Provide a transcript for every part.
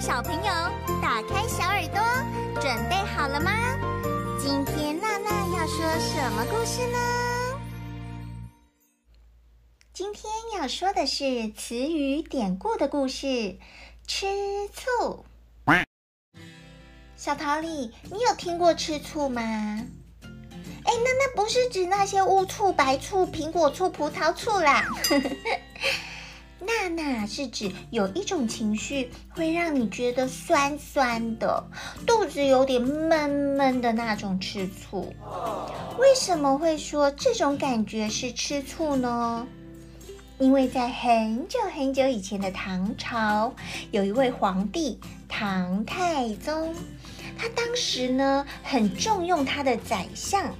小朋友，打开小耳朵，准备好了吗？今天娜娜要说什么故事呢？今天要说的是词语典故的故事，吃醋。小桃李，你有听过吃醋吗？哎，那那不是指那些乌醋、白醋、苹果醋、葡萄醋啦。娜娜是指有一种情绪会让你觉得酸酸的，肚子有点闷闷的那种吃醋。为什么会说这种感觉是吃醋呢？因为在很久很久以前的唐朝，有一位皇帝唐太宗，他当时呢很重用他的宰相。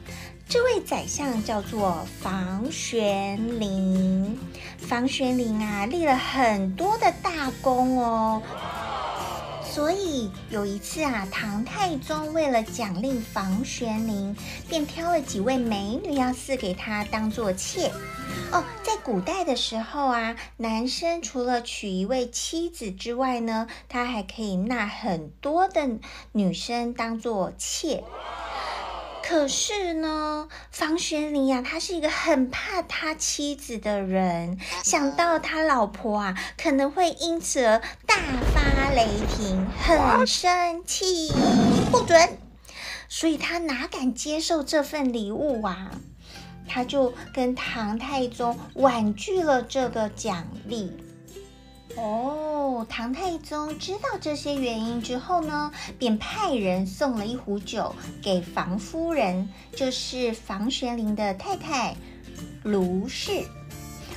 这位宰相叫做房玄龄，房玄龄啊立了很多的大功哦，所以有一次啊，唐太宗为了奖励房玄龄，便挑了几位美女要赐给他当做妾。哦，在古代的时候啊，男生除了娶一位妻子之外呢，他还可以纳很多的女生当做妾。可是呢，房玄龄呀，他是一个很怕他妻子的人，想到他老婆啊可能会因此而大发雷霆，很生气，不准，所以他哪敢接受这份礼物啊？他就跟唐太宗婉拒了这个奖励。哦，唐太宗知道这些原因之后呢，便派人送了一壶酒给房夫人，就是房玄龄的太太卢氏，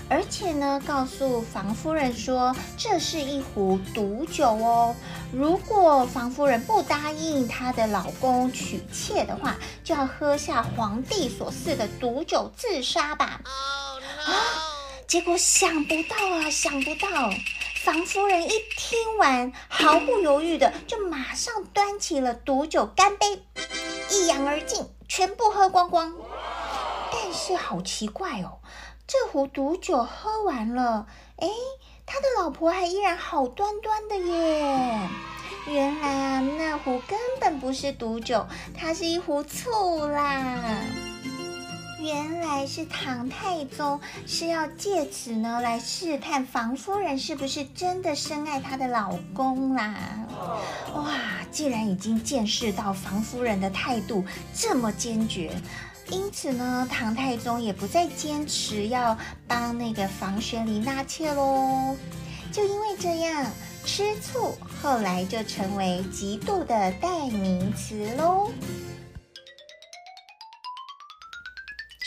而且呢，告诉房夫人说，这是一壶毒酒哦，如果房夫人不答应她的老公娶妾的话，就要喝下皇帝所赐的毒酒自杀吧。Oh, no. 啊，结果想不到啊，想不到。房夫人一听完，毫不犹豫的 就马上端起了毒酒，干杯，一仰而尽，全部喝光光。但是好奇怪哦，这壶毒酒喝完了，哎，他的老婆还依然好端端的耶。原来啊，那壶根本不是毒酒，它是一壶醋啦。原来是唐太宗是要借此呢来试探房夫人是不是真的深爱她的老公啦！哇，既然已经见识到房夫人的态度这么坚决，因此呢，唐太宗也不再坚持要帮那个房玄龄纳妾喽。就因为这样，吃醋后来就成为嫉妒的代名词喽。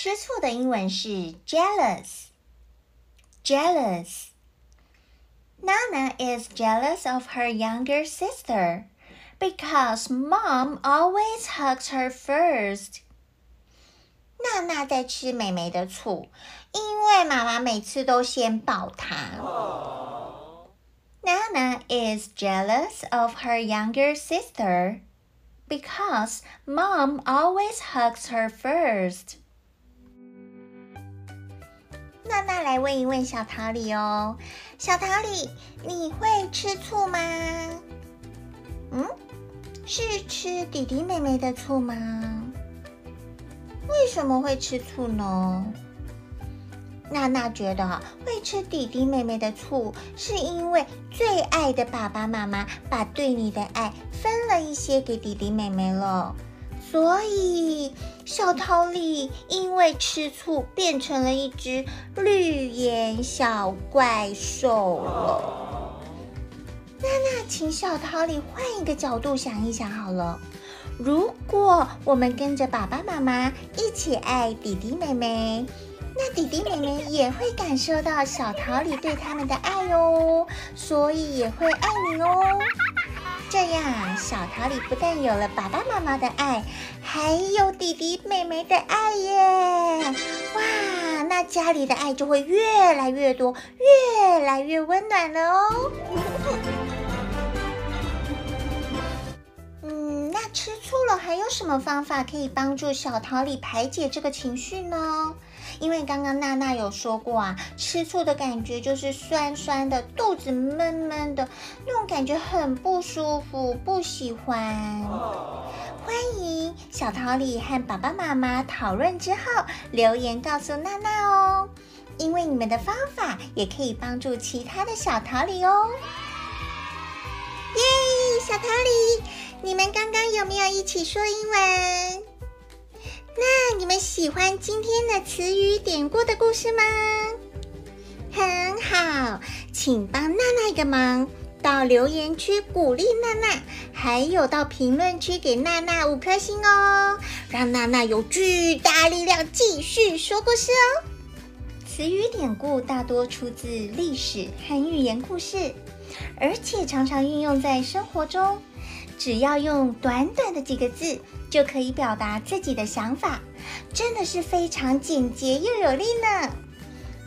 吃醋的英文是 jealous。jealous。Nana is jealous of her younger sister because mom always hugs her first。娜娜在吃妹妹的醋，因为妈妈每次都先抱她。Nana is jealous of her younger sister because mom always hugs her first。 娜娜来问一问小桃李哦，小桃李，你会吃醋吗？嗯，是吃弟弟妹妹的醋吗？为什么会吃醋呢？娜娜觉得会吃弟弟妹妹的醋，是因为最爱的爸爸妈妈把对你的爱分了一些给弟弟妹妹了。所以小桃李因为吃醋变成了一只绿眼小怪兽了。娜娜，请小桃李换一个角度想一想好了。如果我们跟着爸爸妈妈一起爱弟弟妹妹，那弟弟妹妹也会感受到小桃李对他们的爱哦，所以也会爱你哦。这样，小桃李不但有了爸爸妈妈的爱，还有弟弟妹妹的爱耶！哇，那家里的爱就会越来越多，越来越温暖了哦。嗯，那吃醋了还有什么方法可以帮助小桃李排解这个情绪呢？因为刚刚娜娜有说过啊，吃醋的感觉就是酸酸的，肚子闷闷的，那种感觉很不舒服，不喜欢。欢迎小桃李和爸爸妈妈讨论之后留言告诉娜娜哦，因为你们的方法也可以帮助其他的小桃李哦。耶，小桃李，你们刚刚有没有一起说英文？喜欢今天的词语典故的故事吗？很好，请帮娜娜一个忙，到留言区鼓励娜娜，还有到评论区给娜娜五颗星哦，让娜娜有巨大力量继续说故事哦。词语典故大多出自历史和寓言故事，而且常常运用在生活中。只要用短短的几个字就可以表达自己的想法，真的是非常简洁又有力呢。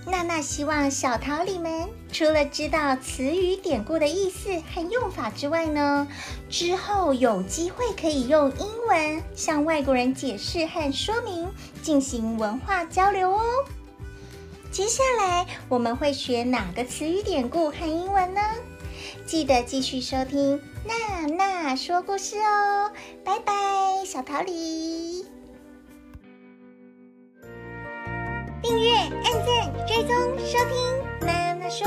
娜娜希望小桃李们除了知道词语典故的意思和用法之外呢，之后有机会可以用英文向外国人解释和说明，进行文化交流哦。接下来我们会学哪个词语典故和英文呢？记得继续收听娜娜说故事哦，拜拜，小桃李。订阅、按赞、追踪、收听娜娜说。